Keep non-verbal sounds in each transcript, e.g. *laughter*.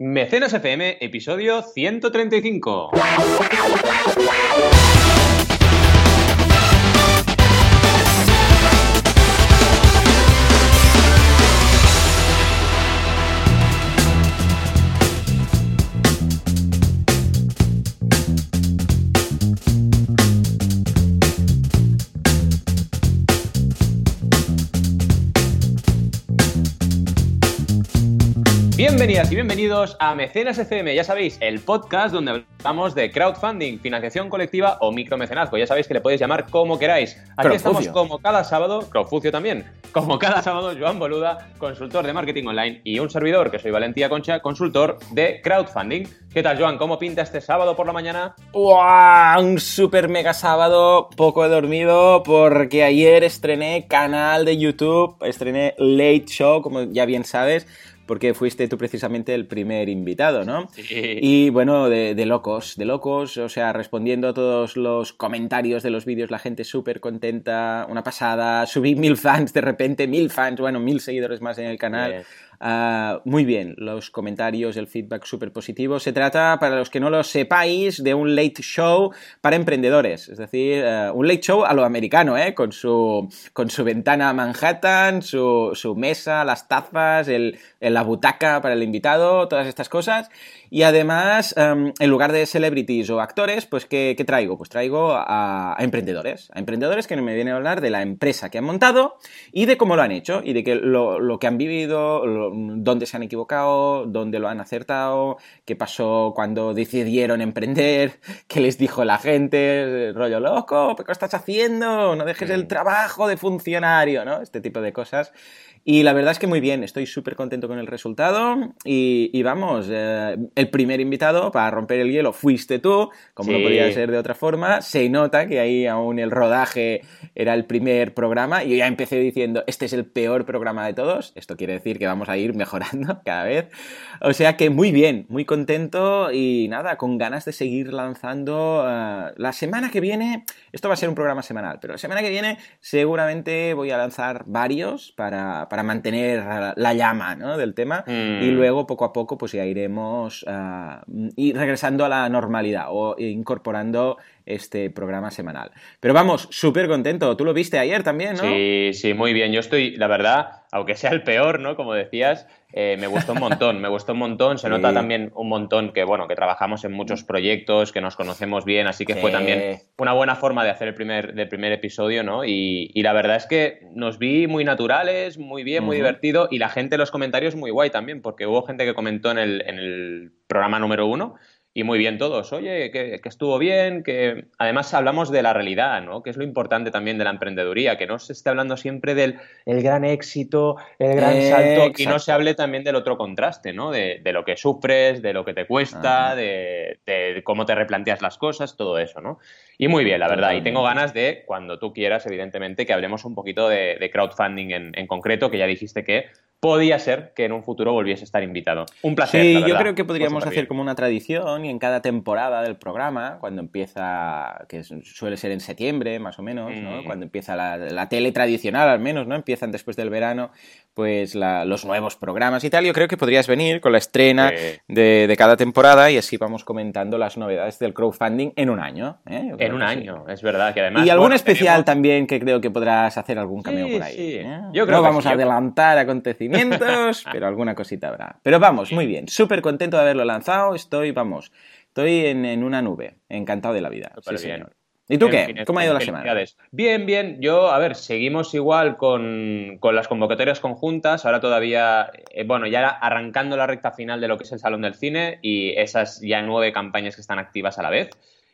Mecenas FM, episodio 135. Bienvenidas y bienvenidos a Mecenas FM, ya sabéis, el podcast donde hablamos de crowdfunding, financiación colectiva o micromecenazgo. Ya sabéis que le podéis llamar como queráis. Aquí estamos como cada sábado, Crowfucio también, como cada sábado, Joan Boluda, consultor de marketing online, y un servidor, que soy Valentía Concha, consultor de crowdfunding. ¿Qué tal, Joan? ¿Cómo pinta este sábado por la mañana? ¡Wow! Un super mega sábado, poco he dormido, porque ayer estrené canal de YouTube, estrené Late Show, como ya bien sabes porque fuiste tú precisamente el primer invitado, ¿no? Sí. Y bueno, de, de, locos, de locos, o sea, respondiendo a todos los comentarios de los vídeos, la gente súper contenta, una pasada, subí mil fans de repente, mil fans, bueno, mil seguidores más en el canal. Uh, muy bien, los comentarios, el feedback súper positivo. Se trata, para los que no lo sepáis, de un late show para emprendedores. Es decir, uh, un late show a lo americano, ¿eh? con, su, con su ventana Manhattan, su, su mesa, las tazas, el, la butaca para el invitado, todas estas cosas. Y además, um, en lugar de celebrities o actores, pues ¿qué, traigo? Pues traigo a, a, emprendedores. A emprendedores que me vienen a hablar de la empresa que han montado y de cómo lo han hecho y de que lo, lo que han vivido, dónde se han equivocado, dónde lo han acertado, qué pasó cuando decidieron emprender, *laughs* qué les dijo la gente, rollo loco, ¿qué estás haciendo? No dejes el trabajo de funcionario, ¿no? Este tipo de cosas. Y la verdad es que muy bien, estoy súper contento con el resultado y, y vamos, eh, el primer invitado para romper el hielo fuiste tú, como sí. no podía ser de otra forma, se nota que ahí aún el rodaje era el primer programa y yo ya empecé diciendo, este es el peor programa de todos, esto quiere decir que vamos a ir mejorando *laughs* cada vez, o sea que muy bien, muy contento y nada, con ganas de seguir lanzando uh, la semana que viene, esto va a ser un programa semanal, pero la semana que viene seguramente voy a lanzar varios para, para mantener la llama ¿no? del tema mm. y luego poco a poco pues ya iremos uh, y regresando a la normalidad o incorporando este programa semanal. Pero vamos, súper contento. Tú lo viste ayer también, ¿no? Sí, sí, muy bien. Yo estoy, la verdad, aunque sea el peor, ¿no? Como decías, eh, me gustó un montón, me gustó un montón. Se sí. nota también un montón que, bueno, que trabajamos en muchos proyectos, que nos conocemos bien, así que sí. fue también una buena forma de hacer el primer, del primer episodio, ¿no? Y, y, la verdad es que nos vi muy naturales, muy bien, muy uh -huh. divertido, y la gente en los comentarios muy guay también, porque hubo gente que comentó en el, en el programa número uno y muy bien todos. Oye, que, que, estuvo bien, que además hablamos de la realidad, ¿no? Que es lo importante también de la emprendeduría, que no se esté hablando siempre del el gran éxito, el gran eh, salto, exacto. y no se hable también del otro contraste, ¿no? De, de lo que sufres, de lo que te cuesta, de, de, cómo te replanteas las cosas, todo eso, ¿no? Y muy bien, la verdad. Y tengo ganas de, cuando tú quieras, evidentemente, que hablemos un poquito de, de crowdfunding en, en concreto, que ya dijiste que podía ser que en un futuro volviese a estar invitado. Un placer. Sí, yo creo que podríamos hacer como una tradición y en cada temporada del programa, cuando empieza, que suele ser en septiembre más o menos, mm. ¿no? cuando empieza la, la, tele tradicional al menos, ¿no? empiezan después del verano, pues la, los nuevos programas y tal, yo creo que podrías venir con la estrena sí. de, de, cada temporada y así vamos comentando las novedades del crowdfunding en un año. ¿eh? En un año, sí. es verdad que además... Y algún bueno, especial tenemos... también que creo que podrás hacer algún cameo sí, por ahí. Sí. ¿eh? Yo creo no que vamos a adelantar acontecimientos, pero alguna cosita habrá. Pero vamos, muy bien, súper contento de haberlo lanzado, estoy, vamos, estoy en, en una nube, encantado de la vida. sí. Señor. ¿Y tú qué? ¿Cómo ha ido la semana? Bien, bien. Yo, a ver, seguimos igual con, con las convocatorias conjuntas. Ahora todavía, eh, bueno, ya arrancando la recta final de lo que es el Salón del Cine y esas ya nueve campañas que están activas a la vez.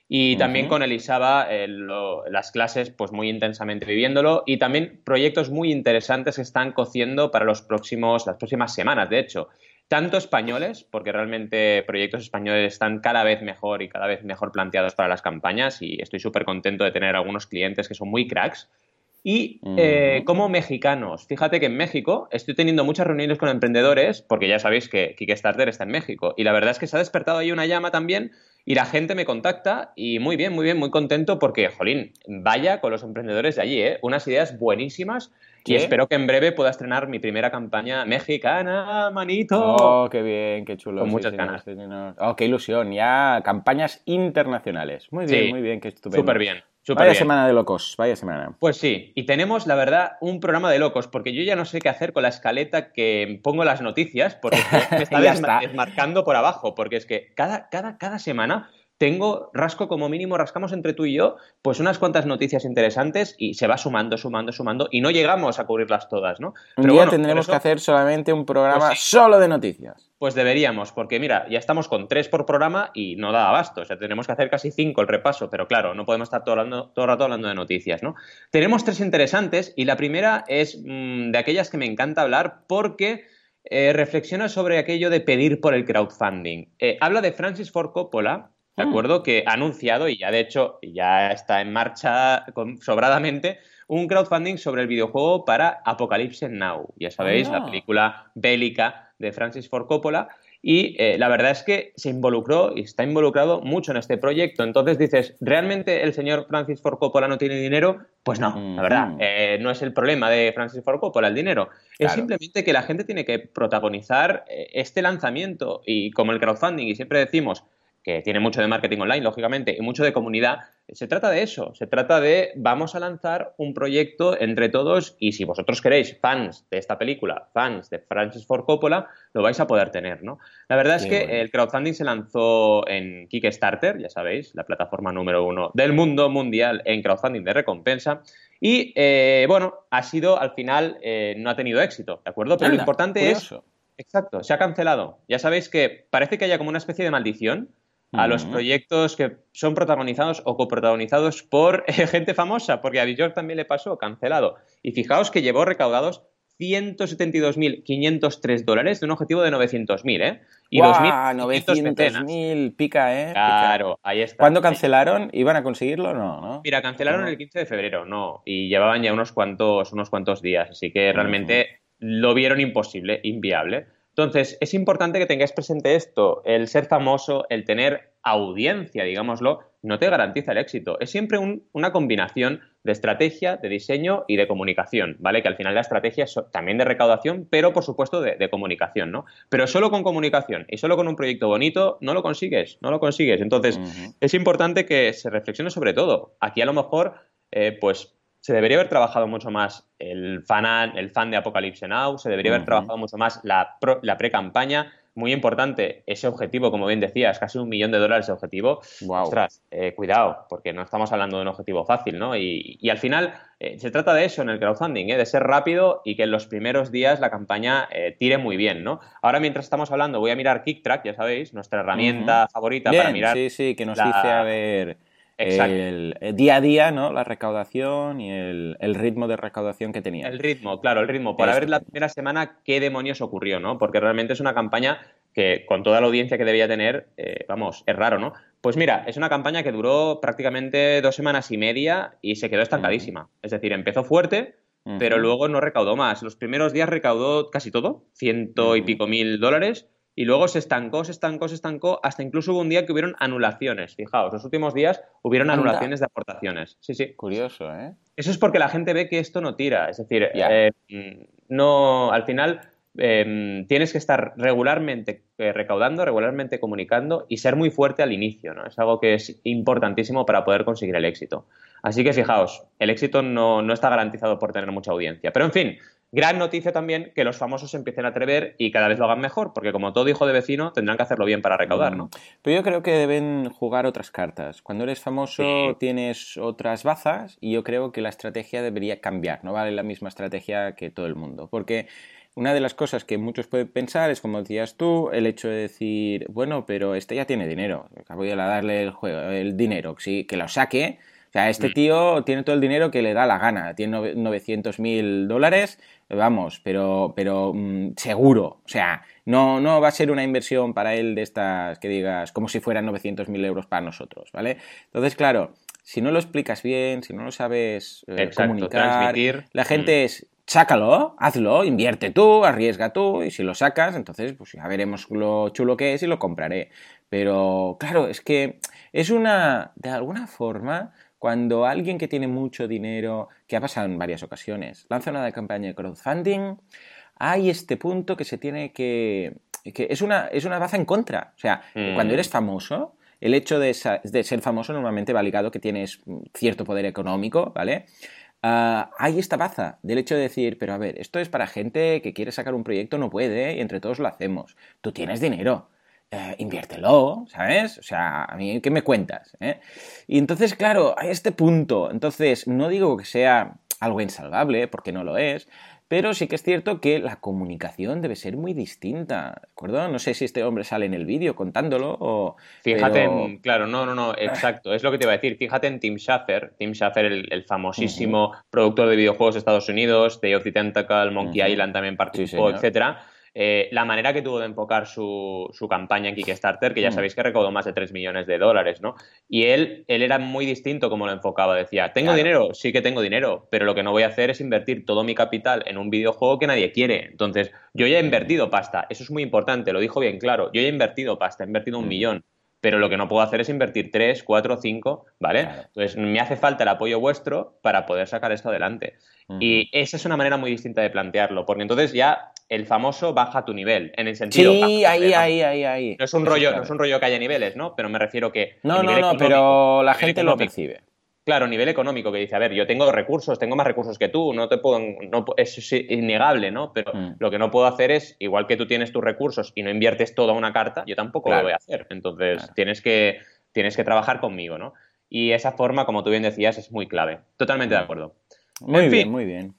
Y también uh -huh. con Elisaba eh, lo, las clases, pues muy intensamente viviéndolo. Y también proyectos muy interesantes que están cociendo para los próximos, las próximas semanas, de hecho tanto españoles, porque realmente proyectos españoles están cada vez mejor y cada vez mejor planteados para las campañas y estoy súper contento de tener algunos clientes que son muy cracks. Y eh, como mexicanos, fíjate que en México estoy teniendo muchas reuniones con emprendedores, porque ya sabéis que Kickstarter está en México, y la verdad es que se ha despertado ahí una llama también, y la gente me contacta y muy bien, muy bien, muy contento porque, jolín, vaya con los emprendedores de allí, ¿eh? Unas ideas buenísimas y espero que en breve pueda estrenar mi primera campaña mexicana, manito. Oh, qué bien, qué chulo. Con muchas ganas. oh, qué ilusión. Ya campañas internacionales. Muy bien, muy bien, qué estupendo. Súper bien. Vaya semana de locos, vaya semana. Pues sí, y tenemos, la verdad, un programa de locos, porque yo ya no sé qué hacer con la escaleta que pongo las noticias, porque me *laughs* está, desmarcando por abajo, porque es que cada, cada, cada semana tengo, rasco como mínimo, rascamos entre tú y yo, pues unas cuantas noticias interesantes y se va sumando, sumando, sumando y no llegamos a cubrirlas todas, ¿no? Pero un día tendremos que hacer solamente un programa pues solo de noticias. Pues deberíamos, porque mira, ya estamos con tres por programa y no da abasto, o sea, tenemos que hacer casi cinco el repaso, pero claro, no podemos estar todo, hablando, todo el rato hablando de noticias, ¿no? Tenemos tres interesantes y la primera es mm, de aquellas que me encanta hablar porque... Eh, reflexiona sobre aquello de pedir por el crowdfunding. Eh, habla de Francis Ford Coppola, ¿de mm. acuerdo? Que ha anunciado y ya de hecho ya está en marcha sobradamente un crowdfunding sobre el videojuego para Apocalypse Now. Ya sabéis, la ah. película bélica de Francis Ford Coppola. Y eh, la verdad es que se involucró y está involucrado mucho en este proyecto. Entonces dices, ¿realmente el señor Francis Ford Coppola no tiene dinero? Pues no, la verdad. Eh, no es el problema de Francis Ford Coppola el dinero. Es simplemente que la gente tiene que protagonizar eh, este lanzamiento. Y como el crowdfunding, y siempre decimos, que tiene mucho de marketing online, lógicamente, y mucho de comunidad, se trata de eso, se trata de vamos a lanzar un proyecto entre todos y si vosotros queréis fans de esta película, fans de Francis Ford Coppola, lo vais a poder tener, ¿no? La verdad es que el crowdfunding se lanzó en Kickstarter, ya sabéis, la plataforma número uno del mundo mundial en crowdfunding de recompensa, y eh, bueno, ha sido al final, eh, no ha tenido éxito, ¿de acuerdo? Pero lo importante es... Exacto, se ha cancelado. Ya sabéis que parece que haya como una especie de maldición a los proyectos que son protagonizados o coprotagonizados por *laughs* gente famosa, porque a Bjork también le pasó, cancelado. Y fijaos que llevó recaudados 172.503 dólares de un objetivo de 900.000, ¿eh? Y 900.000 pica, ¿eh? Claro, ahí está. ¿Cuándo cancelaron? ¿Iban a conseguirlo? No, ¿no? Mira, cancelaron el 15 de febrero, no. Y llevaban ya unos cuantos, unos cuantos días, así que realmente lo vieron imposible, inviable. Entonces, es importante que tengáis presente esto. El ser famoso, el tener audiencia, digámoslo, no te garantiza el éxito. Es siempre una combinación de estrategia, de diseño y de comunicación, ¿vale? Que al final la estrategia es también de recaudación, pero por supuesto de, comunicación, ¿no? Pero solo con comunicación y solo con un proyecto bonito no lo consigues, no lo consigues. Entonces, es importante que se reflexione sobre todo. Aquí a lo mejor, eh, pues se debería haber trabajado mucho más el fan, el fan de Apocalypse Now, se debería haber trabajado mucho más la, la pre-campaña. Muy importante ese objetivo, como bien decías, casi un millón de dólares de objetivo. Wow. Ostras, eh, cuidado, porque no estamos hablando de un objetivo fácil, ¿no? Y, al final eh, se trata de eso en el crowdfunding, ¿eh? de ser rápido y que en los primeros días la campaña tire muy bien, ¿no? Ahora, mientras estamos hablando, voy a mirar KickTrack, ya sabéis, nuestra herramienta favorita para mirar. Sí, sí, que nos dice a ver el, eh, día a día, ¿no? La recaudación y el, ritmo de recaudación que tenía. El ritmo, claro, el ritmo. Para ver la primera semana qué demonios ocurrió, ¿no? Porque realmente es una campaña que con toda la audiencia que debía tener, eh, vamos, es raro, ¿no? Pues mira, es una campaña que duró prácticamente dos semanas y media y se quedó estancadísima. Es decir, empezó fuerte, pero luego no recaudó más. Los primeros días recaudó casi todo, ciento y pico mil dólares, y luego se estancó, se estancó, se estancó, hasta incluso hubo un día que hubieron anulaciones. Fijaos, los últimos días hubieron anulaciones de aportaciones. Sí, sí. Curioso, ¿eh? Eso es porque la gente ve que esto no tira. Es decir, eh, no, al final em, tienes que estar regularmente eh, recaudando, regularmente comunicando y ser muy fuerte al inicio, ¿no? Es algo que es importantísimo para poder conseguir el éxito. Así que fijaos, el éxito no, no está garantizado por tener mucha audiencia. Pero en fin, Gran noticia también que los famosos se empiecen a atrever y cada vez lo hagan mejor, porque como todo hijo de vecino tendrán que hacerlo bien para recaudar, ¿no? Pero yo creo que deben jugar otras cartas. Cuando eres famoso tienes otras bazas y yo creo que la estrategia debería cambiar, no vale la misma estrategia que todo el mundo, porque una de las cosas que muchos pueden pensar es, como decías tú, el hecho de decir, bueno, pero este ya tiene dinero, acabo de darle el, juego, el dinero, sí, que lo saque. O sea, este mm. tío tiene todo el dinero que le da la gana, tiene 900 mil dólares vamos, pero, pero mm, seguro. O sea, no, no va a ser una inversión para él de estas que digas como si fueran 900.000 euros para nosotros, ¿vale? Entonces, claro, si no lo explicas bien, si no lo sabes eh, comunicar, la gente mm. es, sácalo, hazlo, invierte tú, arriesga tú, y si lo sacas, entonces pues ya veremos lo chulo que es y lo compraré. Pero claro, es que es una, de alguna forma, cuando alguien que tiene mucho dinero, que ha pasado en varias ocasiones, lanza una campaña de crowdfunding, hay este punto que se tiene que... que es una, es una baza en contra. O sea, cuando mm. eres famoso, el hecho de, ser famoso normalmente va ligado que tienes cierto poder económico, ¿vale? Ah, hay esta baza del hecho de decir, pero a ver, esto es para gente que quiere sacar un proyecto, no puede, y entre todos lo hacemos. Tú tienes dinero. Eh, inviértelo, ¿sabes? O sea, a mí, ¿qué me cuentas? Eh? Y entonces, claro, hay este punto. Entonces, no digo que sea algo insalvable, porque no lo es, pero sí que es cierto que la comunicación debe ser muy distinta, ¿de acuerdo? No sé si este hombre sale en el vídeo contándolo o... Fíjate en, claro, no, no, no, *laughs* exacto, es lo que te iba a decir. Fíjate en Tim Schafer, Tim Schafer, el, famosísimo productor de videojuegos de Estados Unidos, de the Tentacle, Monkey Island también participó, etcétera eh, la manera que tuvo de enfocar su, campaña en Kickstarter, que ya mm. sabéis que recaudó más de 3 millones de dólares, ¿no? Y él, él era muy distinto como lo enfocaba. Decía, ¿tengo dinero? Sí que tengo dinero, pero lo que no voy a hacer es invertir todo mi capital en un videojuego que nadie quiere. Entonces, yo ya he invertido pasta, eso es muy importante, lo dijo bien claro. Yo ya he invertido pasta, he invertido un mm. millón pero lo que no puedo hacer es invertir 3, 4, 5, ¿vale? Entonces, me hace falta el apoyo vuestro para poder sacar esto adelante. Y esa es una manera muy distinta de plantearlo, porque entonces ya el famoso baja tu nivel, en el sentido... Sí, ahí, ahí, ahí, ahí. No es un rollo, no es un rollo que haya niveles, ¿no? Pero me refiero que... No, no, no, pero la gente lo percibe. Claro, nivel económico, que dice, a ver, yo tengo recursos, tengo más recursos que tú, no te puedo, no, es innegable, ¿no? Pero mm. lo que no puedo hacer es, igual que tú tienes tus recursos y no inviertes toda una carta, yo tampoco lo voy a hacer. Entonces, tienes, que, tienes que trabajar conmigo, ¿no? Y esa forma, como tú bien decías, es muy clave. Totalmente de mm. acuerdo. Muy bien, muy bien.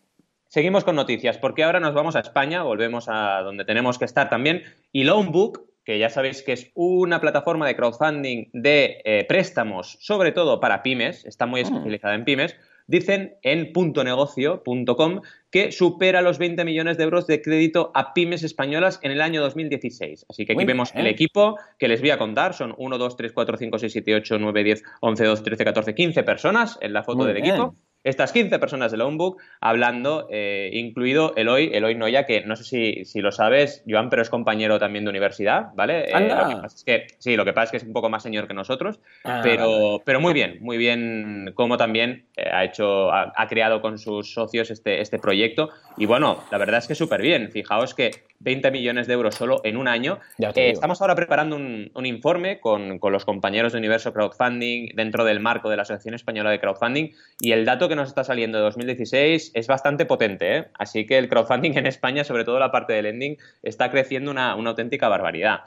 Seguimos con noticias, porque ahora nos vamos a España, volvemos a donde tenemos que estar también. Y Loanbook, que ya sabéis que es una plataforma de crowdfunding de eh, préstamos, sobre todo para pymes, está muy mm. especializada en pymes, dicen en puntonegocio.com que supera los 20 millones de euros de crédito a pymes españolas en el año 2016. Así que aquí vemos el equipo que les voy a contar. Son 1, 2, 3, 4, 5, 6, 7, 8, 9, 10, 11, 12, 13, 14, 15 personas en la foto del equipo estas 15 personas de Loanbook hablando, eh, incluido Eloy, Eloy Noya, que no sé si, si, lo sabes, Joan, pero es compañero también de universidad, ¿vale? Eh, lo que pasa es que, sí, lo que pasa es que es un poco más señor que nosotros, ah, pero, pero muy bien, muy bien como también eh, ha hecho, ha, creado con sus socios este, este proyecto. Y bueno, la verdad es que súper bien. Fijaos que 20 millones de euros solo en un año. estamos ahora preparando un, un informe con, con, los compañeros de Universo Crowdfunding dentro del marco de la Asociación Española de Crowdfunding y el dato que nos está saliendo de 2016 es bastante potente, ¿eh? así que el crowdfunding en España, sobre todo la parte de lending, está creciendo una, auténtica barbaridad.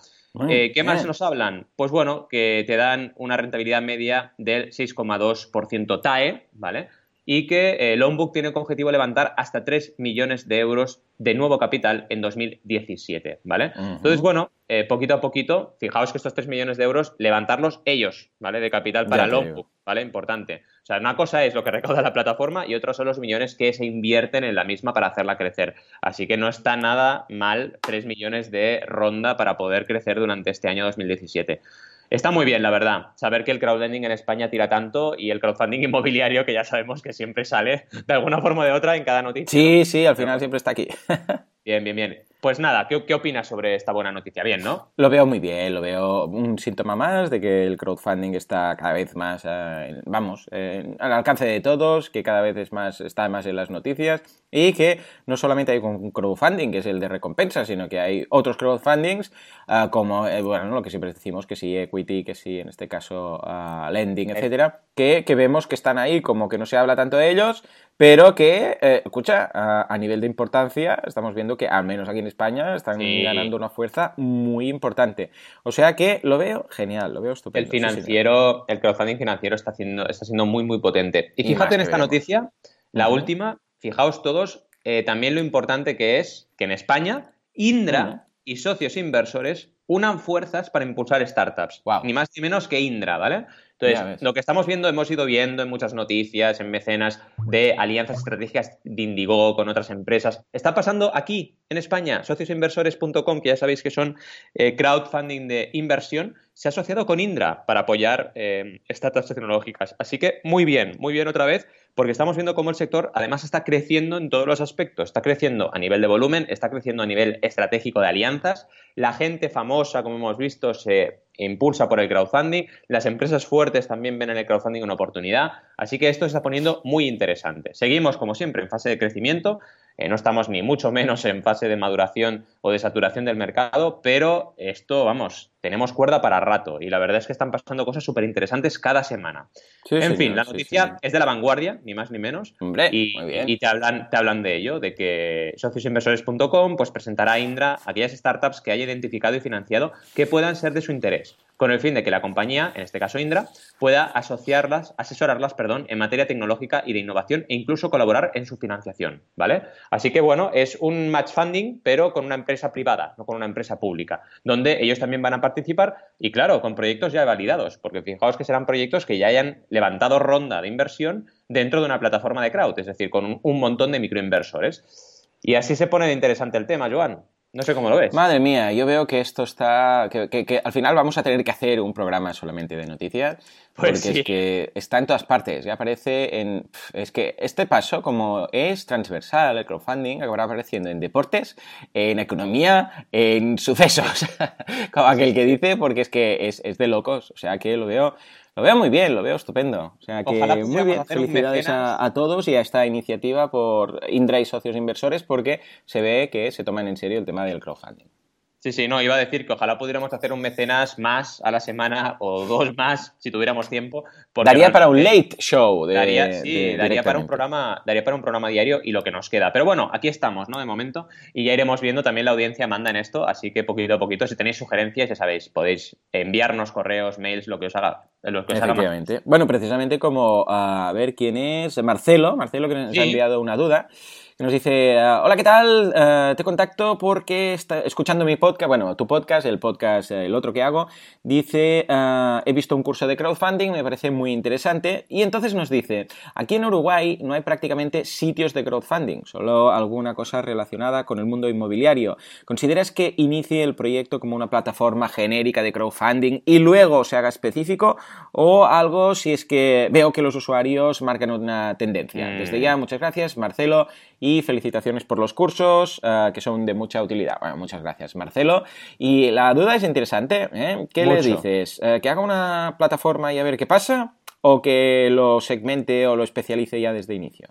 Eh, ¿Qué más nos hablan? Pues bueno, que te dan una rentabilidad media del 6,2% TAE, ¿vale? Y que Loanbook tiene como objetivo levantar hasta 3 millones de euros de nuevo capital en 2017, ¿vale? Entonces, bueno, eh, poquito a poquito, fijaos que estos 3 millones de euros, levantarlos ellos, ¿vale? De capital para Loanbook, ¿vale? Importante. O sea, una cosa es lo que recauda la plataforma y otra son los millones que se invierten en la misma para hacerla crecer. Así que no está nada mal 3 millones de ronda para poder crecer durante este año 2017. Está muy bien, la verdad, saber que el crowdlending en España tira tanto y el crowdfunding *laughs* inmobiliario, que ya sabemos que siempre sale de alguna forma o de otra en cada noticia. Sí, sí, al final siempre está aquí. *laughs* bien, bien, bien. Pues nada, ¿qué, opinas sobre esta buena noticia? Bien, ¿no? Lo veo muy bien, lo veo un síntoma más de que el crowdfunding está cada vez más, eh, vamos, al alcance de todos, que cada vez es más, está más en las noticias y que no solamente hay un crowdfunding, que es el de recompensa, sino que hay otros crowdfundings, ah, como, eh, bueno, lo que siempre decimos, que sí equity, que sí, en este caso, uh, lending, etcétera, que, que vemos que están ahí, como que no se habla tanto de ellos, pero que, eh, escucha, a, nivel de importancia, estamos viendo que al menos aquí en España están ganando una fuerza muy importante. O sea que lo veo genial, lo veo estupendo. El financiero, el crowdfunding financiero está, haciendo, está siendo muy, muy potente. Y fíjate en esta noticia, la última, fijaos todos, eh, también lo importante que es que en España, Indra y socios inversores unan fuerzas para impulsar startups. Ni más ni menos que Indra, ¿vale? Entonces, lo que estamos viendo, hemos ido viendo en muchas noticias, en mecenas, de alianzas estratégicas de Indigo con otras empresas. Está pasando aquí, en España. Sociosinversores.com, que ya sabéis que son eh, crowdfunding de inversión, se ha asociado con Indra para apoyar eh, startups tecnológicas. Así que muy bien, muy bien otra vez, porque estamos viendo cómo el sector además está creciendo en todos los aspectos. Está creciendo a nivel de volumen, está creciendo a nivel estratégico de alianzas. La gente famosa, como hemos visto, se impulsa por el crowdfunding, las empresas fuertes también ven en el crowdfunding una oportunidad, así que esto se está poniendo muy interesante. Seguimos, como siempre, en fase de crecimiento, eh, no estamos ni mucho menos en fase de maduración o de saturación del mercado, pero esto, vamos, tenemos cuerda para rato y la verdad es que están pasando cosas súper interesantes cada semana. en fin, la noticia es de la vanguardia, ni más ni menos. y, te, hablan, te hablan de ello, de que sociosinversores.com pues presentará a Indra aquellas startups que haya identificado y financiado que puedan ser de su interés con el fin de que la compañía, en este caso Indra, pueda asociarlas, asesorarlas, perdón, en materia tecnológica y de innovación e incluso colaborar en su financiación, ¿vale? Así que bueno, es un match funding, pero con una empresa privada, no con una empresa pública, donde ellos también van a participar y claro, con proyectos ya validados, porque fijaos que serán proyectos que ya hayan levantado ronda de inversión dentro de una plataforma de crowd, es decir, con un, un montón de microinversores. Y así se pone de interesante el tema, Joan. No sé cómo lo ves. Madre mía, yo veo que esto está. Que, al final vamos a tener que hacer un programa solamente de noticias. Pues porque es que está en todas partes. Ya aparece en. Es que este paso, como es transversal, el crowdfunding, acabará apareciendo en deportes, en economía, en sucesos. *laughs* como aquel que dice, porque es que es, es de locos. O sea que lo veo lo veo muy bien, lo veo estupendo. O sea que muy bien, felicidades a, todos y a esta iniciativa por Indra y socios inversores porque se ve que se toman en serio el tema del crowdfunding. Sí, sí, no, iba a decir que ojalá pudiéramos hacer un mecenas más a la semana o dos más si tuviéramos tiempo. Daría para un late show. daría, sí, daría para, un programa, daría para un programa diario y lo que nos queda. Pero bueno, aquí estamos, ¿no? De momento. Y ya iremos viendo, también la audiencia manda en esto, así que poquito a poquito, si tenéis sugerencias, ya sabéis, podéis enviarnos correos, mails, lo que os haga. Lo que os haga bueno, precisamente como, a ver quién es, Marcelo, Marcelo que nos ha enviado una duda nos dice, ah, hola, ¿qué tal? Ah, te contacto porque está escuchando mi podcast, bueno, tu podcast, el podcast, el otro que hago, dice, ah, he visto un curso de crowdfunding, me parece muy interesante, y entonces nos dice, aquí en Uruguay no hay prácticamente sitios de crowdfunding, solo alguna cosa relacionada con el mundo inmobiliario. ¿Consideras que inicie el proyecto como una plataforma genérica de crowdfunding y luego se haga específico o algo si es que veo que los usuarios marcan una tendencia? Desde ya, muchas gracias, Marcelo y felicitaciones por los cursos eh, que son de mucha utilidad. Bueno, muchas gracias, Marcelo. Y la duda es interesante. ¿eh? ¿Qué le dices? Eh, ¿Que haga una plataforma y a ver qué pasa? ¿O que lo segmente o lo especialice ya desde inicio?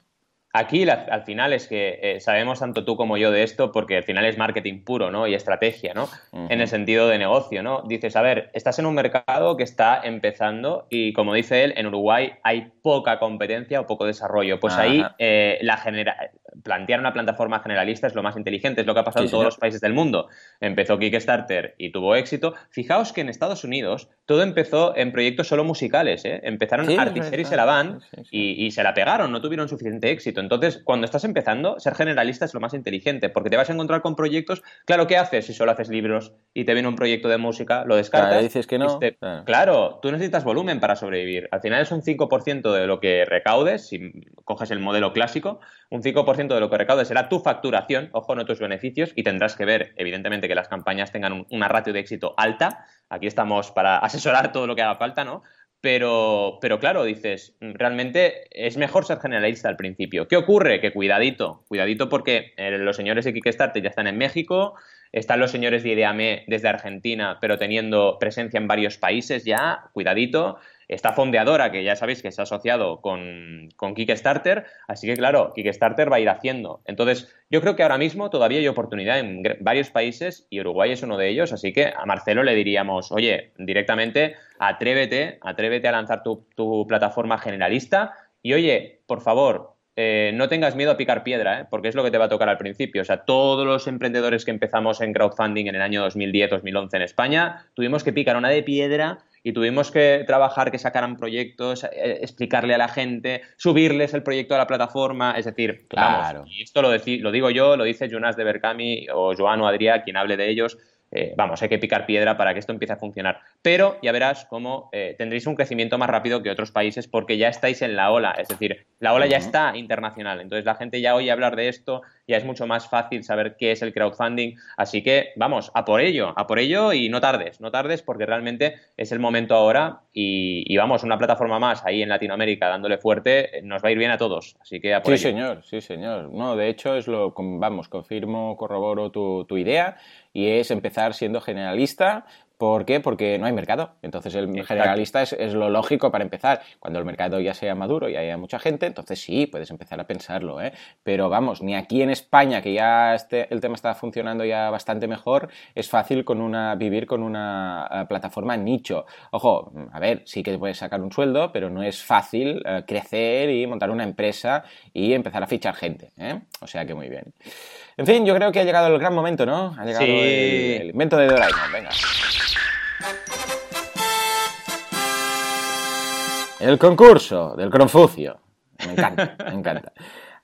Aquí al final es que eh, sabemos tanto tú como yo de esto porque al final es marketing puro, ¿no? Y estrategia, ¿no? En el sentido de negocio, ¿no? Dices, a ver, estás en un mercado que está empezando y como dice él, en Uruguay hay poca competencia o poco desarrollo. Pues ahí eh, la genera plantear una plataforma generalista es lo más inteligente, es lo que ha pasado en todos los países del mundo. Empezó Kickstarter y tuvo éxito. Fijaos que en Estados Unidos todo empezó en proyectos solo musicales, ¿eh? Empezaron Artister y se la van y, se la pegaron, no tuvieron suficiente éxito. Entonces, cuando estás empezando, ser generalista es lo más inteligente, porque te vas a encontrar con proyectos. Claro, ¿qué haces si solo haces libros y te viene un proyecto de música? Lo descartas. Claro, dices que no. Claro. tú necesitas volumen para sobrevivir. Al final es un 5% de lo que recaudes, si coges el modelo clásico, un 5% de lo que recaudes será tu facturación, ojo, no tus beneficios, y tendrás que ver, evidentemente, que las campañas tengan una ratio de éxito alta. Aquí estamos para *laughs* asesorar todo lo que haga falta, ¿no? Pero, pero claro, dices, realmente es mejor ser generalista al principio. ¿Qué ocurre? Que cuidadito, cuidadito porque eh, los señores de Kickstarter ya están en México, están los señores de Ideame desde Argentina, pero teniendo presencia en varios países ya, cuidadito. Está Fondeadora, que ya sabéis que se ha asociado con, Kickstarter, así que claro, Kickstarter va a ir haciendo. Entonces, yo creo que ahora mismo todavía hay oportunidad en varios países y Uruguay es uno de ellos, así que a Marcelo le diríamos, oye, directamente atrévete, atrévete a lanzar tu plataforma generalista y oye, por favor, eh, no tengas miedo a picar piedra, ¿eh? porque es lo que te va a tocar al principio. O sea, todos los emprendedores que empezamos en crowdfunding en el año 2010-2011 en España, tuvimos que picar una de piedra y tuvimos que trabajar que sacaran proyectos, eh, explicarle a la gente, subirles el proyecto a la plataforma, es decir, claro. y esto lo, lo, digo yo, lo dice Jonas de Berkami o Joan o Adrià, quien hable de ellos, eh, vamos, hay que picar piedra para que esto empiece a funcionar. Pero ya verás cómo eh, tendréis un crecimiento más rápido que otros países porque ya estáis en la ola, es decir, la ola ya está internacional, entonces la gente ya oye hablar de esto, ya es mucho más fácil saber qué es el crowdfunding, así que vamos, a por ello, a por ello y no tardes, no tardes porque realmente es el momento ahora y, vamos, una plataforma más ahí en Latinoamérica dándole fuerte nos va a ir bien a todos, así que a por sí, señor, sí, señor. No, de hecho es lo, vamos, confirmo, corroboro tu, tu idea y es empezar siendo generalista ¿Por qué? Porque no hay mercado. Entonces el generalista es, lo lógico para empezar. Cuando el mercado ya sea maduro y haya mucha gente, entonces sí, puedes empezar a pensarlo. ¿eh? Pero vamos, ni aquí en España, que ya este, el tema está funcionando ya bastante mejor, es fácil con una, vivir con una eh, plataforma nicho. Ojo, a ver, sí que puedes sacar un sueldo, pero no es fácil eh, crecer y montar una empresa y empezar a fichar gente. ¿eh? O sea que muy bien. En fin, yo creo que ha llegado el gran momento, ¿no? Ha llegado el, invento de Doraemon. Venga. El concurso del Confucio. Me encanta, me encanta.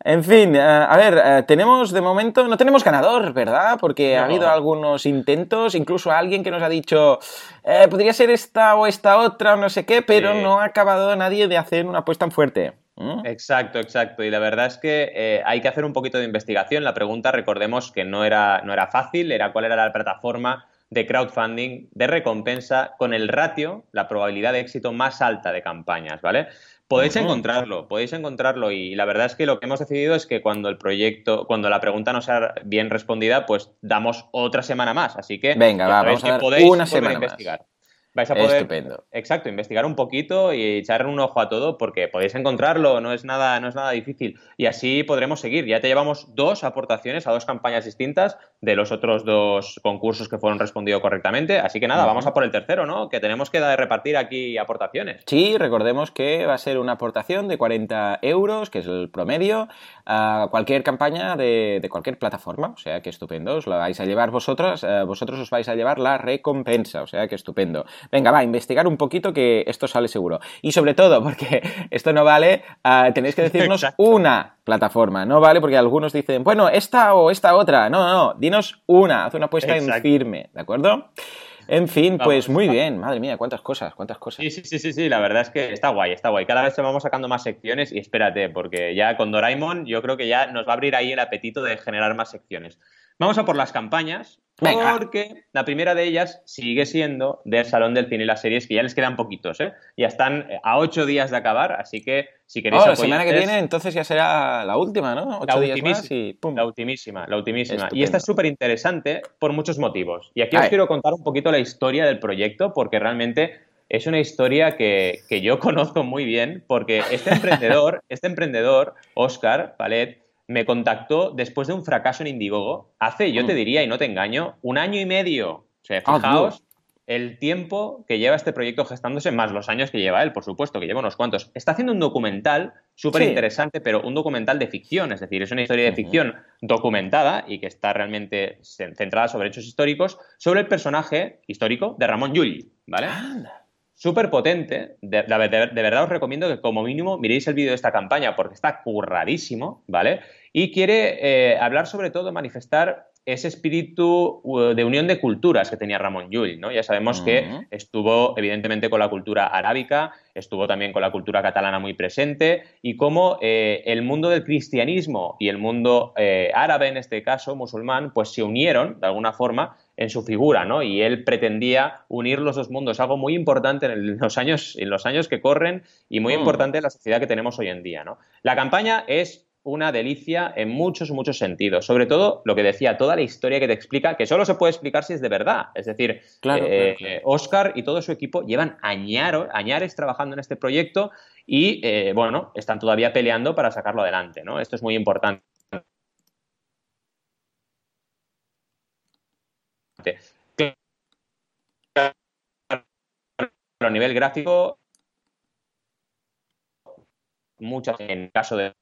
En fin, eh, a ver, eh, tenemos de momento, no tenemos ganador, ¿verdad? Porque ha habido algunos intentos, incluso alguien que nos ha dicho, eh, podría ser esta o esta otra, no sé qué, pero no ha acabado nadie de hacer una apuesta tan fuerte. ¿Mm? Exacto, exacto. Y la verdad es que hay que hacer un poquito de investigación. La pregunta, recordemos que no era, no era fácil, era cuál era la plataforma de crowdfunding de recompensa con el ratio, la probabilidad de éxito más alta de campañas, ¿vale? Podéis encontrarlo, podéis encontrarlo y la verdad es que lo que hemos decidido es que cuando el proyecto, cuando la pregunta no sea bien respondida, pues damos otra semana más. Así que venga, vamos a dar una semana investigar vais a poder Estupendo. exacto investigar un poquito y echar un ojo a todo porque podéis encontrarlo no es nada no es nada difícil. Y así podremos seguir. Ya te llevamos dos aportaciones a dos campañas distintas de los otros dos concursos que fueron respondidos correctamente. Así que nada vamos a por el tercero no que tenemos que repartir aquí aportaciones. Sí recordemos que va a ser una aportación de 40 euros que es el promedio a cualquier campaña de, cualquier plataforma. O sea que estupendo os la vais a llevar vosotros eh, vosotros os vais a llevar la recompensa. O sea que estupendo venga, va, a investigar un poquito que esto sale seguro. Y sobre todo, porque *laughs* esto no vale, ah, tenéis que decirnos una plataforma, no vale porque algunos dicen, bueno, esta o esta otra. No, no, no, dinos una, haz una apuesta en firme, ¿de acuerdo? En fin, pues muy bien, madre mía, cuántas cosas, cuántas cosas. Sí, sí, sí, sí, la verdad es que está guay, está guay. Cada vez se vamos sacando más secciones y espérate, porque ya con Doraemon yo creo que ya nos va a abrir ahí el apetito de generar más secciones. Vamos a por las campañas, porque la primera de ellas sigue siendo del Salón del Cine y las Series, que ya les quedan poquitos, ¿eh? Ya están a ocho días de acabar, así que si queréis... Oh, la semana que viene entonces ya será la última, ¿no? Ocho días más y ¡pum! La ultimísima, la ultimísima. Y esta es súper interesante por muchos motivos. Y aquí os quiero contar un poquito la historia del proyecto, porque realmente es una historia que, que yo *laughs* conozco muy bien, porque este emprendedor, este emprendedor, Oscar Palet, me contactó después de un fracaso en Indiegogo hace, yo te mm. diría, y no te engaño, un año y medio. O sea, ah, fijaos el tiempo que lleva este proyecto gestándose, más los años que lleva él, por supuesto, que lleva unos cuantos. Está haciendo un documental súper interesante, pero un documental de ficción, es decir, es una historia de ficción documentada y que está realmente centrada sobre hechos históricos, sobre el personaje histórico de Ramón Llull, ¿vale? Súper potente. De, verdad os recomiendo que como mínimo miréis el vídeo de esta campaña porque está curradísimo, ¿vale? Y quiere eh, hablar sobre todo, manifestar ese espíritu de unión de culturas que tenía Ramón Llull, ¿no? Ya sabemos que estuvo evidentemente con la cultura arábica, estuvo también con la cultura catalana muy presente y cómo eh, el mundo del cristianismo y el mundo eh, árabe, en este caso musulmán, pues se unieron de alguna forma en su figura, ¿no? Y él pretendía unir los dos mundos, algo muy importante en, los, años, en los años que corren y muy mm. importante en la sociedad que tenemos hoy en día, ¿no? La campaña es una delicia en muchos, muchos sentidos. Sobre todo lo que decía, toda la historia que te explica, que solo se puede explicar si es de verdad. Es decir, eh, Oscar y todo su equipo llevan añares trabajando en este proyecto y, eh, bueno, están todavía peleando para sacarlo adelante. ¿no? Esto es muy importante. A nivel gráfico, muchas en caso de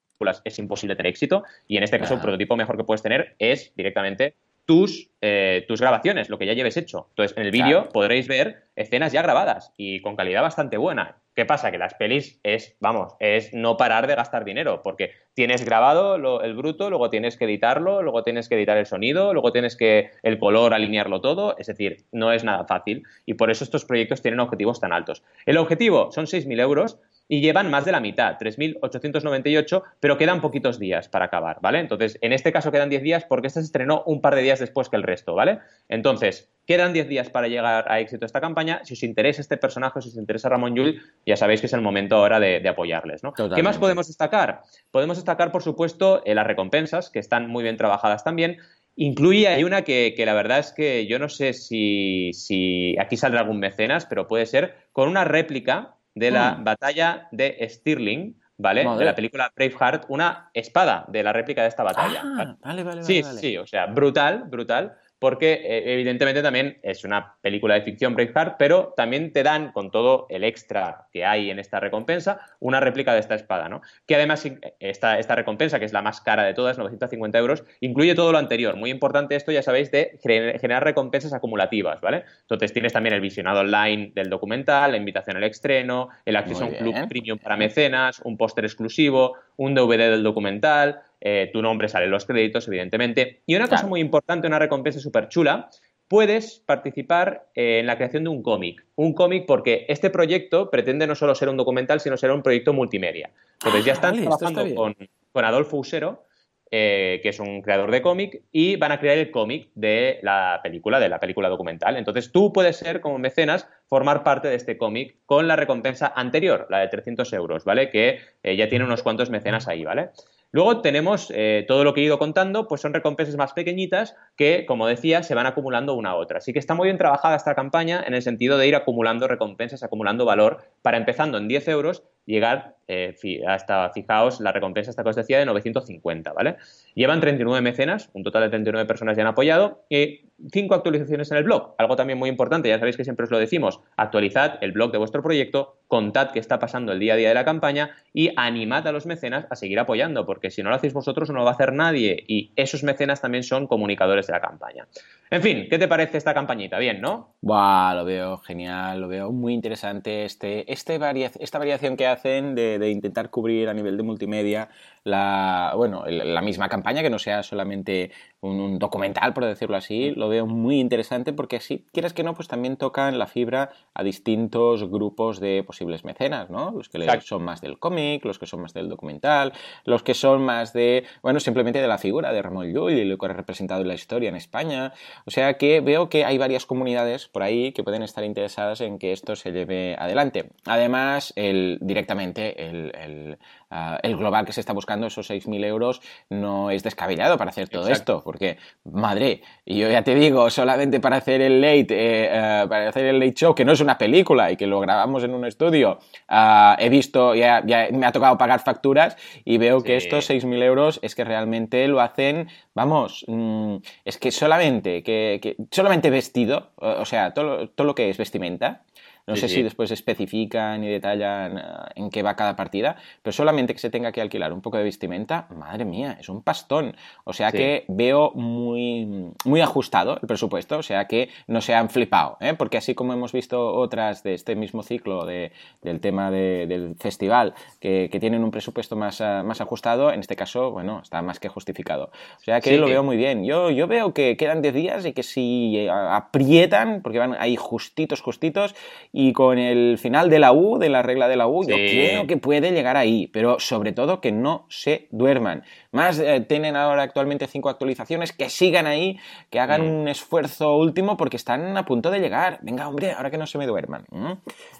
es imposible tener éxito y en este caso el prototipo mejor que puedes tener es directamente tus, eh, tus grabaciones, lo que ya lleves hecho. Entonces, en el vídeo podréis ver escenas ya grabadas y con calidad bastante buena. ¿Qué pasa? Que las pelis es, vamos, es no parar de gastar dinero, porque tienes grabado el bruto, luego tienes que editarlo, luego tienes que editar el sonido, luego tienes que el color alinearlo todo, es decir, no es nada fácil y por eso estos proyectos tienen objetivos tan altos. El objetivo son 6.000 euros y llevan más de la mitad, 3.898, pero quedan poquitos días para acabar, ¿vale? Entonces, en este caso quedan 10 días porque este se estrenó un par de días después que el resto, ¿vale? Entonces, quedan 10 días para llegar a éxito esta campaña. Si os interesa este personaje, si os interesa Ramón Llull, ya sabéis que es el momento ahora de, apoyarles, ¿no? ¿Qué más podemos destacar? Podemos destacar, por supuesto, eh, las recompensas, que están muy bien trabajadas también, Incluye, hay una que, la verdad es que yo no sé si, si, aquí saldrá algún mecenas, pero puede ser con una réplica de la mm. batalla de Stirling, ¿vale? De la película Braveheart, una espada de la réplica de esta batalla. Ah, vale, vale, sí, vale. Sí, o sea, brutal, brutal porque eh, evidentemente también es una película de ficción Braveheart, pero también te dan, con todo el extra que hay en esta recompensa, una réplica de esta espada, ¿no? Que además esta, esta recompensa, que es la más cara de todas, 950 euros, incluye todo lo anterior. Muy importante esto, ya sabéis, de generar recompensas acumulativas, ¿vale? Entonces tienes también el visionado online del documental, la invitación al estreno, el acceso a un club premium para mecenas, un póster exclusivo, un DVD del documental, eh, tu nombre sale en los créditos, evidentemente. Y una cosa muy importante, una recompensa súper chula, puedes participar eh, en la creación de un cómic. Un cómic porque este proyecto pretende no solo ser un documental, sino ser un proyecto multimedia. Entonces ya ah, están trabajando con, con, Adolfo Usero, eh, que es un creador de cómic, y van a crear el cómic de la película, de la película documental. Entonces tú puedes ser, como mecenas, formar parte de este cómic con la recompensa anterior, la de 300 euros, ¿vale? Que ya tiene unos cuantos mecenas ahí, ¿vale? Luego tenemos eh, todo lo que he ido contando, pues son recompensas más pequeñitas que, como decía, se van acumulando una a otra. Así que está muy bien trabajada esta campaña en el sentido de ir acumulando recompensas, acumulando valor, para empezando en 10 euros llegar eh, hasta, fijaos, la recompensa esta que os decía de 950, ¿vale? Llevan 39 mecenas, un total de 39 personas ya han apoyado y 5 actualizaciones en el blog. Algo también muy importante, ya sabéis que siempre os lo decimos, actualizad el blog de vuestro proyecto, contad qué está pasando el día a día de la campaña y animad a los mecenas a seguir apoyando, porque si no lo hacéis vosotros no lo va a hacer nadie y esos mecenas también son comunicadores de la campaña. En fin, ¿qué te parece esta campañita? Bien, ¿no? Buah, lo veo genial, lo veo muy interesante este, este esta variación que hacen de, de intentar cubrir a nivel de multimedia la, bueno, la misma campaña, que no sea solamente un, documental, por decirlo así, lo veo muy interesante porque así, quieres que no, pues también tocan la fibra a distintos grupos de posibles mecenas, ¿no? Los que son más del cómic, los que son más del documental, los que son más de, bueno, simplemente de la figura de Ramón Llull y lo que ha representado en la historia en España. O sea que veo que hay varias comunidades por ahí que pueden estar interesadas en que esto se lleve adelante. Además, el, directamente el, ah, el global que se está buscando, esos 6.000 euros, no es descabellado para hacer todo esto porque, madre, y yo ya te digo, solamente para hacer el late, eh, eh, para hacer el late show, que no es una película y que lo grabamos en un estudio, ah, he visto, ya, me ha tocado pagar facturas y veo que estos 6.000 euros es que realmente lo hacen, vamos, mm, es que solamente, que, solamente vestido, o sea, todo, todo lo que es vestimenta, no sé si después especifican y detallan eh, en qué va cada partida, pero solamente que se tenga que alquilar un poco de vestimenta, madre mía, es un pastón. O sea que veo muy, muy ajustado el presupuesto, o sea que no se han flipado, ¿eh? porque así como hemos visto otras de este mismo ciclo de, del tema del festival que, tienen un presupuesto más, eh, más ajustado, en este caso, bueno, está más que justificado. O sea que lo veo muy bien. Yo, yo veo que quedan 10 días y que si aprietan, porque van ahí justitos, justitos, y con el final de la U, de la regla de la U, yo creo que puede llegar ahí, pero sobre todo que no se duerman. Más eh, tienen ahora actualmente cinco actualizaciones, que sigan ahí, que hagan mm. un esfuerzo último porque están a punto de llegar. Venga, hombre, ahora que no se me duerman.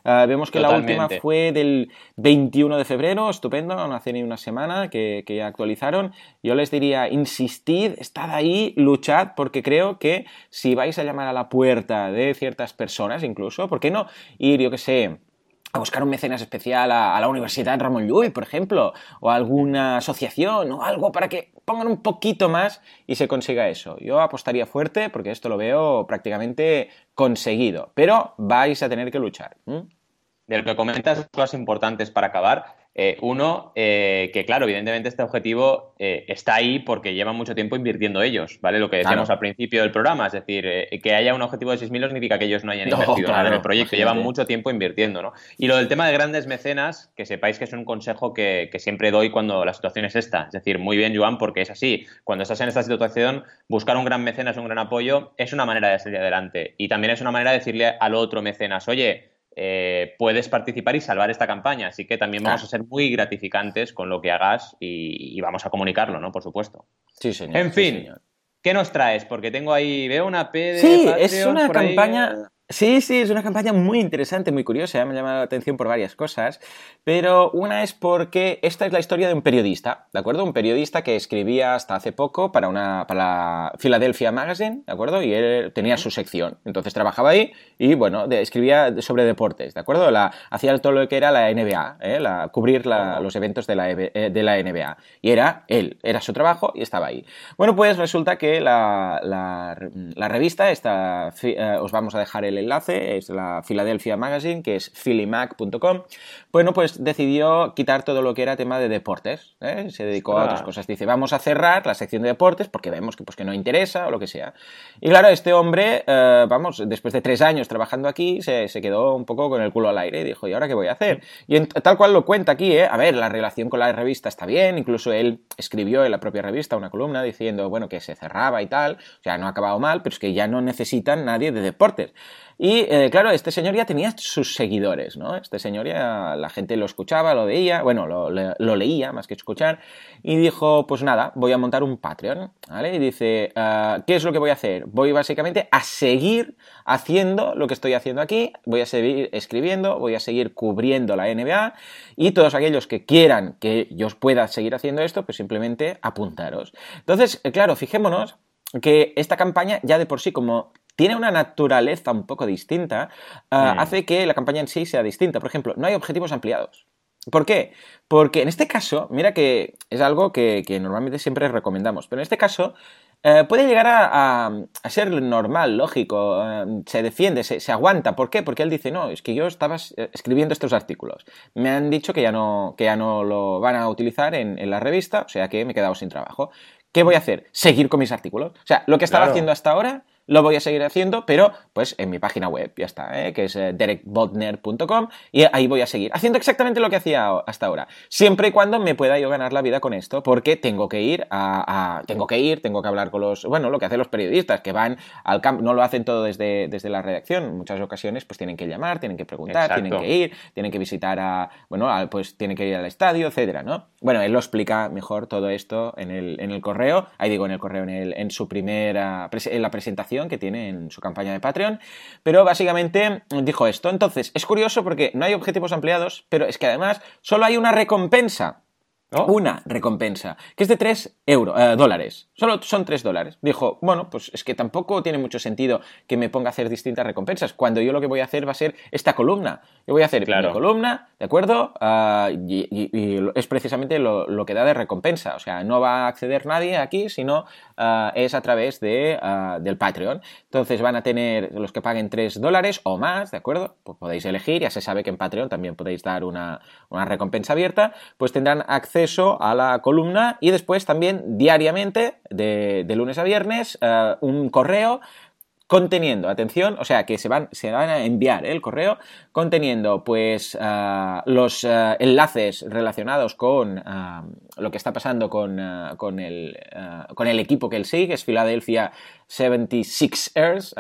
Ah, vemos que la última fue del 21 de febrero, estupendo, no hace ni una semana que, que actualizaron. Yo les diría, insistid, estad ahí, luchad, porque creo que si vais a llamar a la puerta de ciertas personas incluso, ¿por qué no ir, yo que sé, a buscar un mecenas especial a, la Universidad Ramón Llull, por ejemplo, o a alguna asociación o algo para que pongan un poquito más y se consiga eso. Yo apostaría fuerte porque esto lo veo prácticamente conseguido, pero vais a tener que luchar. De lo que comentas, cosas importantes para acabar. Eh, uno, eh, que claro, evidentemente este objetivo eh, está ahí porque llevan mucho tiempo invirtiendo ellos, ¿vale? Lo que decíamos al principio del programa, es decir, que haya un objetivo de 6.000 no significa que ellos no hayan invertido nada en el proyecto, llevan mucho tiempo invirtiendo, ¿no? Y lo del tema de grandes mecenas, que sepáis que es un consejo que, que, siempre doy cuando la situación es esta, es decir, muy bien, Joan, porque es así, cuando estás en esta situación, buscar un gran mecenas, un gran apoyo, es una manera de salir adelante. Y también es una manera de decirle al otro mecenas, oye, eh, puedes participar y salvar esta campaña. Así que también vamos a ser muy gratificantes con lo que hagas y, vamos a comunicarlo, ¿no? Por supuesto. Sí, señor. En fin, ¿qué nos traes? Porque tengo ahí, veo una P de. Sí, es una campaña. Sí, sí, es una campaña muy interesante, muy curiosa, me ha llamado la atención por varias cosas, pero una es porque esta es la historia de un periodista, ¿de acuerdo? Un periodista que escribía hasta hace poco para, una, para Philadelphia Magazine, ¿de acuerdo? Y él tenía su sección, entonces trabajaba ahí y, bueno, escribía sobre deportes, ¿de acuerdo? La, hacía todo lo que era la NBA, ¿eh? la, cubrir los eventos de la, eh, de la NBA. Y era él, era su trabajo y estaba ahí. Bueno, pues resulta que la, la revista, esta, eh, os vamos a dejar el enlace, es la Philadelphia Magazine, que es phillymac.com, bueno, pues decidió quitar todo lo que era tema de deportes, ¿eh? se dedicó a otras cosas. Dice, vamos a cerrar la sección de deportes porque vemos que, pues, que no interesa o lo que sea. Y claro, este hombre, eh, vamos, después de tres años trabajando aquí, se, quedó un poco con el culo al aire y dijo, ¿y ahora qué voy a hacer? Y tal cual lo cuenta aquí, ¿eh? A ver, la relación con la revista está bien, incluso él escribió en la propia revista una columna diciendo, bueno, que se cerraba y tal, o sea, no ha acabado mal, pero es que ya no necesitan nadie de deportes. Y eh, claro, este señor ya tenía sus seguidores, ¿no? Este señor ya la gente lo escuchaba, lo veía, bueno, lo, leía más que escuchar, y dijo, pues nada, voy a montar un Patreon, ¿vale? Y dice, ah, ¿qué es lo que voy a hacer? Voy básicamente a seguir haciendo lo que estoy haciendo aquí, voy a seguir escribiendo, voy a seguir cubriendo la NBA, y todos aquellos que quieran que yo pueda seguir haciendo esto, pues simplemente apuntaros. Entonces, eh, claro, fijémonos que esta campaña ya de por sí, como tiene una naturaleza un poco distinta, ah, mm. hace que la campaña en sí sea distinta. Por ejemplo, no hay objetivos ampliados. ¿Por qué? Porque en este caso, mira que es algo que, normalmente siempre recomendamos, pero en este caso eh, puede llegar a, ser normal, lógico, eh, se defiende, se, aguanta. ¿Por qué? Porque él dice, no, es que yo estaba escribiendo estos artículos. Me han dicho que ya no, que ya no lo van a utilizar en, la revista, o sea que me he quedado sin trabajo. ¿Qué voy a hacer? Seguir con mis artículos. O sea, lo que estaba haciendo hasta ahora lo voy a seguir haciendo, pero pues en mi página web, ya está, ¿eh? que es eh, derekbotner.com y ahí voy a seguir haciendo exactamente lo que hacía hasta ahora, siempre y cuando me pueda yo ganar la vida con esto, porque tengo que ir a, tengo que ir, tengo que hablar con los, bueno, lo que hacen los periodistas, que van al campo, no lo hacen todo desde, desde la redacción, en muchas ocasiones pues tienen que llamar, tienen que preguntar, tienen que ir, tienen que visitar a, bueno, pues tienen que ir al estadio, etcétera, ¿no? Bueno, él lo explica mejor todo esto en el, en el correo, ahí digo en el correo, en, el, en su primera, en la presentación que tiene en su campaña de Patreon, pero básicamente dijo esto. Entonces, es curioso porque no hay objetivos ampliados, pero es que además solo hay una recompensa una recompensa, que es de 3 euros, eh, dólares. Solo son 3 dólares. Dijo, bueno, pues es que tampoco tiene mucho sentido que me ponga a hacer distintas recompensas, cuando yo lo que voy a hacer va a ser esta columna. Yo voy a hacer claro. columna, ¿de acuerdo? Ah, y, es precisamente lo, que da de recompensa. O sea, no va a acceder nadie aquí, sino ah, es a través de, ah, del Patreon. Entonces van a tener los que paguen 3 dólares o más, ¿de acuerdo? Pues podéis elegir, ya se sabe que en Patreon también podéis dar una, una recompensa abierta, pues tendrán acceso a la columna y después también diariamente, de, lunes a viernes, eh, un correo conteniendo, atención, o sea que se van, se van a enviar el correo conteniendo pues eh, los eh, enlaces relacionados con lo que está pasando con, con, el, con el equipo que él sigue, es Philadelphia 76ers.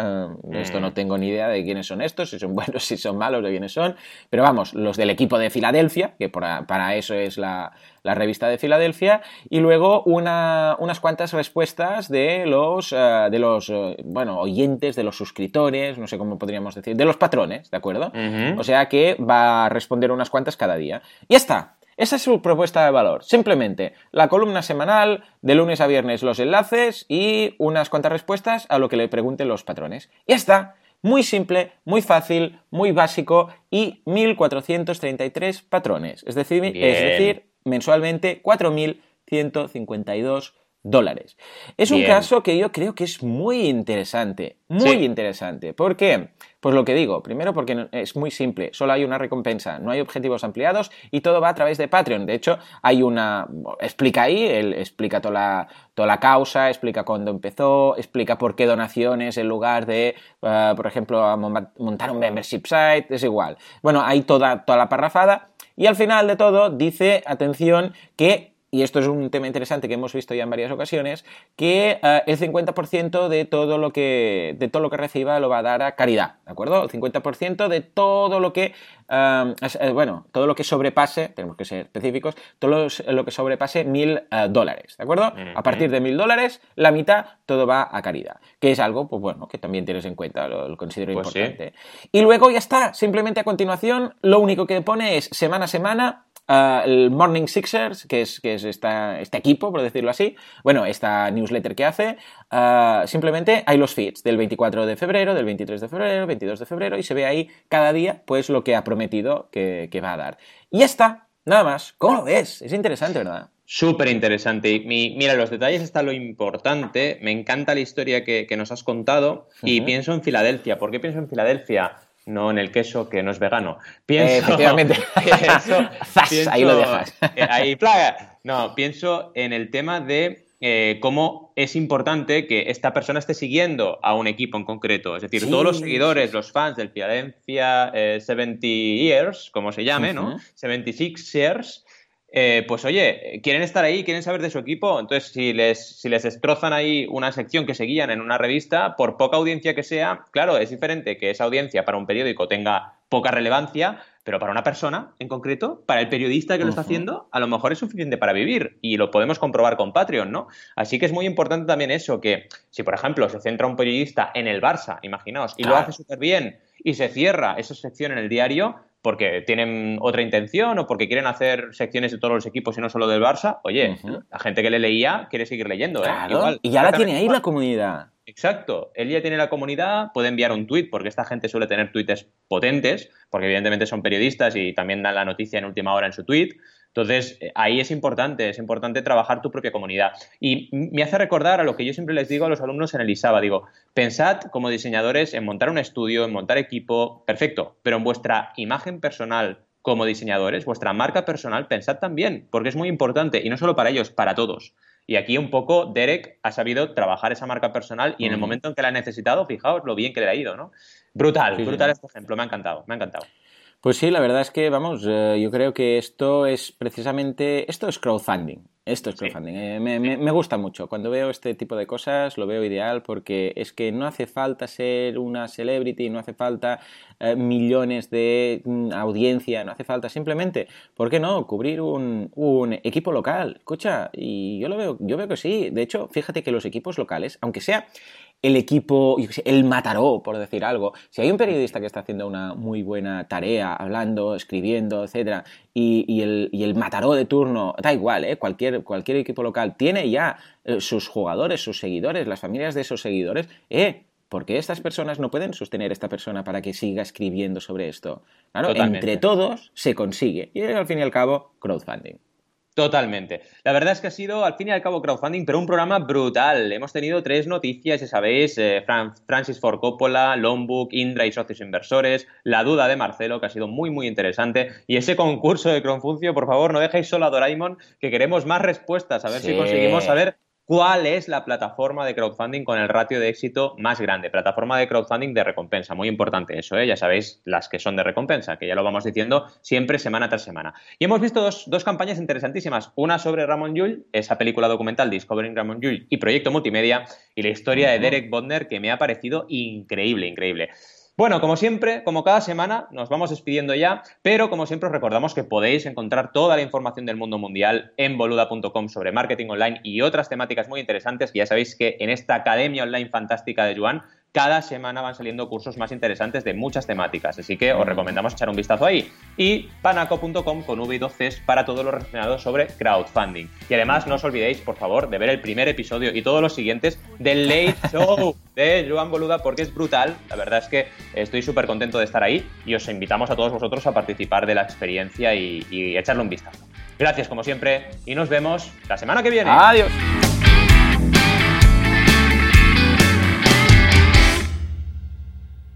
Esto no mm. tengo ni idea de quiénes son estos, si son *laughs* buenos, si son malos, de quiénes son. Pero vamos, los del equipo de Filadelfia, que para eso es la, la revista de Filadelfia, y luego unas cuantas respuestas de los, eh, de los eh, bueno, oyentes, de los suscriptores, no sé cómo podríamos decir, de los patrones, ¿de acuerdo? O sea que va a responder unas cuantas cada día. Y ya está. Esa es su propuesta de valor. Simplemente la columna semanal, de lunes a viernes los enlaces y unas cuantas respuestas a lo que le pregunten los patrones. Ya está. Muy simple, muy fácil, muy básico y 1433 patrones. Es decir, es decir mensualmente 4.152 dólares. Es un caso que yo creo que es muy interesante, muy interesante. ¿Por qué? Pues lo que digo, primero porque es muy simple, solo hay una recompensa, no hay objetivos ampliados y todo va a través de Patreon. De hecho, hay una... explica ahí, él explica toda la, toda la causa, explica cuándo empezó, explica por qué donaciones en lugar de, eh, por ejemplo, montar un membership site, es igual. Bueno, hay toda, toda la parrafada y al final de todo dice, atención, que y esto es un tema interesante que hemos visto ya en varias ocasiones, que eh, el 50% de todo, lo que, de todo lo que reciba lo va a dar a caridad, ¿de acuerdo? El 50% de todo lo que, eh, eh, bueno, todo lo que sobrepase, tenemos que ser específicos, todo lo, que sobrepase mil dólares, ¿de acuerdo? A partir de mil dólares, la mitad todo va a caridad, que es algo, pues bueno, que también tienes en cuenta, lo, considero pues importante. Y luego ya está, simplemente a continuación, lo único que pone es semana a semana Ah, el Morning Sixers, que es, que es esta, este equipo, por decirlo así, bueno, esta newsletter que hace, ah, simplemente hay los feeds del 24 de febrero, del 23 de febrero, 22 de febrero, y se ve ahí cada día, pues, lo que ha prometido que, va a dar. Y ya está, nada más. ¿Cómo lo ves? Es interesante, ¿verdad? Súper interesante. mira, los detalles está lo importante. Me encanta la historia que, nos has contado y pienso en Filadelfia. ¿Por qué pienso en Filadelfia? No en el queso que no es vegano. Pienso, Efectivamente. *laughs* *laughs* ahí lo dejas. Eh, ahí, plaga. No, pienso en el tema de eh, cómo es importante que esta persona esté siguiendo a un equipo en concreto. Es decir, todos los seguidores, los fans del Philadelphia 70 eh, Years, como se llame, ¿no? 76 Years, eh, pues oye, quieren estar ahí, quieren saber de su equipo. Entonces, si les, si les destrozan ahí una sección que seguían en una revista, por poca audiencia que sea, claro, es diferente que esa audiencia para un periódico tenga poca relevancia, pero para una persona en concreto, para el periodista que lo está haciendo, a lo mejor es suficiente para vivir y lo podemos comprobar con Patreon, ¿no? Así que es muy importante también eso, que si por ejemplo se centra un periodista en el Barça, imaginaos, y lo hace súper bien y se cierra esa sección en el diario, porque tienen otra intención o porque quieren hacer secciones de todos los equipos y no solo del Barça, oye, la gente que le leía quiere seguir leyendo. ¿eh? y ya la tiene ahí la comunidad. Exacto, él ya tiene la comunidad, puede enviar un tweet, porque esta gente suele tener tweets potentes, porque evidentemente son periodistas y también dan la noticia en última hora en su tweet. Entonces, eh, ahí es importante, es importante trabajar tu propia comunidad. Y me hace recordar a lo que yo siempre les digo a los alumnos en el ISABA, digo, pensad como diseñadores en montar un estudio, en montar equipo, perfecto, pero en vuestra imagen personal como diseñadores, vuestra marca personal, pensad también, porque es muy importante, y no solo para ellos, para todos. Y aquí un poco Derek ha sabido trabajar esa marca personal y en el momento en que la ha necesitado, fijaos lo bien que le ha ido, ¿no? Brutal, brutal este ejemplo, me ha encantado, me ha encantado. Pues sí, la verdad es que, vamos, eh, yo creo que esto es precisamente, esto es crowdfunding. Esto es crowdfunding. Eh, me, gusta mucho. Cuando veo este tipo de cosas lo veo ideal porque es que no hace falta ser una celebrity, no hace falta eh, millones de mm, audiencia, no hace falta simplemente, ¿por qué no? Cubrir un, un, equipo local. Escucha, y yo lo veo, yo veo que sí. De hecho, fíjate que los equipos locales, aunque sea el equipo, el Mataró, por decir algo. Si hay un periodista que está haciendo una muy buena tarea, hablando, escribiendo, etcétera, y, el, y el Mataró de turno, da igual, ¿eh? cualquier, cualquier equipo local tiene ya eh, sus jugadores, sus seguidores, las familias de esos seguidores, ¿eh? porque estas personas no pueden sostener a esta persona para que siga escribiendo sobre esto. Claro, entre todos se consigue. Y al fin y al cabo, crowdfunding. Totalmente. La verdad es que ha sido, al fin y al cabo, crowdfunding, pero un programa brutal. Hemos tenido tres noticias, ya sabéis, eh, Francis Ford Coppola, Longbook, Indra y socios inversores, la duda de Marcelo, que ha sido muy, muy interesante, y ese concurso de Crowdfuncio, por favor, no dejéis solo a Doraemon, que queremos más respuestas, a ver si conseguimos saber ¿Cuál es la plataforma de crowdfunding con el ratio de éxito más grande? Plataforma de crowdfunding de recompensa, muy importante eso, ¿eh? ya sabéis las que son de recompensa, que ya lo vamos diciendo siempre semana tras semana. Y hemos visto dos, dos campañas interesantísimas, una sobre Ramón Llull, esa película documental Discovering Ramón Llull y Proyecto Multimedia, y la historia de Derek Bodner, que me ha parecido increíble, increíble. Bueno, como siempre, como cada semana, nos vamos despidiendo ya, pero como siempre os recordamos que podéis encontrar toda la información del mundo mundial en boluda.com sobre marketing online y otras temáticas muy interesantes. Y ya sabéis que en esta academia online fantástica de Joan cada semana van saliendo cursos más interesantes de muchas temáticas, así que os recomendamos echar un vistazo ahí. Y panaco.com con V y 2 Cs para todo lo relacionado sobre crowdfunding. Y además no os olvidéis, por favor, de ver el primer episodio y todos los siguientes del Late Show *laughs* de Joan Boluda porque es brutal. La verdad es que estoy súper contento de estar ahí y os invitamos a todos vosotros a participar de la experiencia y, y echarle un vistazo. Gracias como siempre y nos vemos la semana que viene. Adiós.